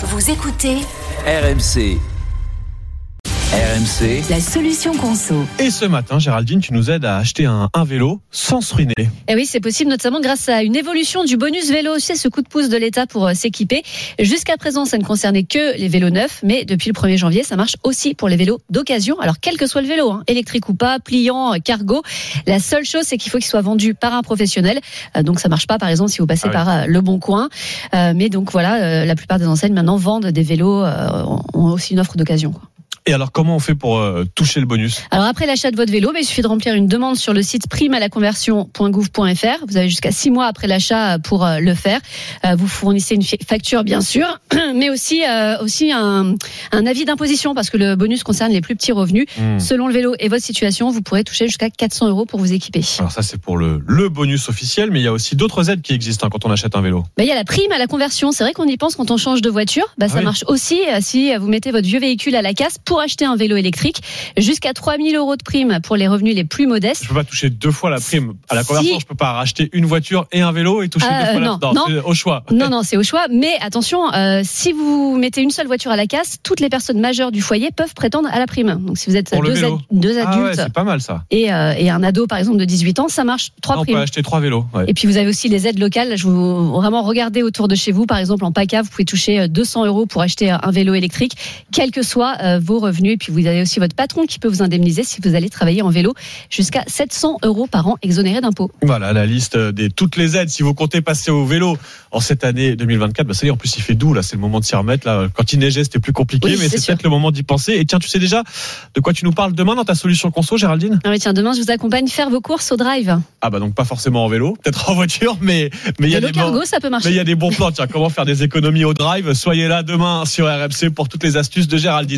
Vous écoutez RMC. RMC, la solution conso. Et ce matin, Géraldine, tu nous aides à acheter un, un vélo sans se ruiner. Et oui, c'est possible, notamment grâce à une évolution du bonus vélo, c'est ce coup de pouce de l'État pour euh, s'équiper. Jusqu'à présent, ça ne concernait que les vélos neufs, mais depuis le 1er janvier, ça marche aussi pour les vélos d'occasion. Alors, quel que soit le vélo, hein, électrique ou pas, pliant, euh, cargo, la seule chose, c'est qu'il faut qu'il soit vendu par un professionnel. Euh, donc, ça marche pas, par exemple, si vous passez Ah oui. par le Bon Coin. Euh, mais donc, voilà, euh, la plupart des enseignes maintenant vendent des vélos, euh, ont aussi une offre d'occasion. Et alors, comment on fait pour euh, toucher le bonus? Alors après l'achat de votre vélo, bah, il suffit de remplir une demande sur le site primealaconversion.gouv.fr. Vous avez jusqu'à six mois après l'achat pour euh, le faire. Euh, Vous fournissez une facture bien sûr, mais aussi euh, aussi un, un avis d'imposition parce que le bonus concerne les plus petits revenus. Hmm. Selon le vélo et votre situation, vous pourrez toucher jusqu'à 400 euros pour vous équiper. Alors ça, c'est pour le, le bonus officiel, mais il y a aussi d'autres aides qui existent hein, quand on achète un vélo. Bah, il y a la prime à la conversion. C'est vrai qu'on y pense quand on change de voiture. Bah, ça Ah oui. marche aussi euh, si vous mettez votre vieux véhicule à la casse pour acheter un vélo électrique. Jusqu'à 3000 euros de prime pour les revenus les plus modestes. Je peux pas toucher deux fois la prime à la conversion. Si. Je peux pas racheter une voiture et un vélo et toucher Ah, deux fois non, la non. c'est au choix. Non, non, c'est au choix. Mais attention, euh, si vous mettez une seule voiture à la casse, toutes les personnes majeures du foyer peuvent prétendre à la prime. Donc si vous êtes deux, ad- deux Ah ouais, adultes c'est pas mal ça. et, euh, et un ado, par exemple, de 18 ans, ça marche. Trois Ah, on peut primes. acheter trois vélos. ouais. Et puis vous avez aussi les aides locales. Je vous vraiment regardez autour de chez vous. Par exemple, en PACA, vous pouvez toucher euh, 200 euros pour acheter un vélo électrique, quels que soient euh, vos revenus. Et puis vous avez aussi votre patron qui peut vous indemniser si vous allez travailler en vélo jusqu'à 700 euros par an exonérés d'impôts. Voilà la liste des toutes les aides. Si vous comptez passer au vélo en cette année 2024, bah ça y est, en plus il fait doux là, c'est le moment de s'y remettre là. Quand il neigeait, c'était plus compliqué, Oui, mais c'est peut-être le moment d'y penser. Et tiens, tu sais déjà de quoi tu nous parles demain dans ta solution conso, Géraldine? Ah oui, tiens, demain je vous accompagne faire vos courses au drive. Ah bah donc pas forcément en vélo, peut-être en voiture, mais mais il y a des bons- cargo, ça peut marcher. mais il y a des bons plans. Tiens, comment faire des économies au drive? Soyez là demain sur RMC pour toutes les astuces de Géraldine.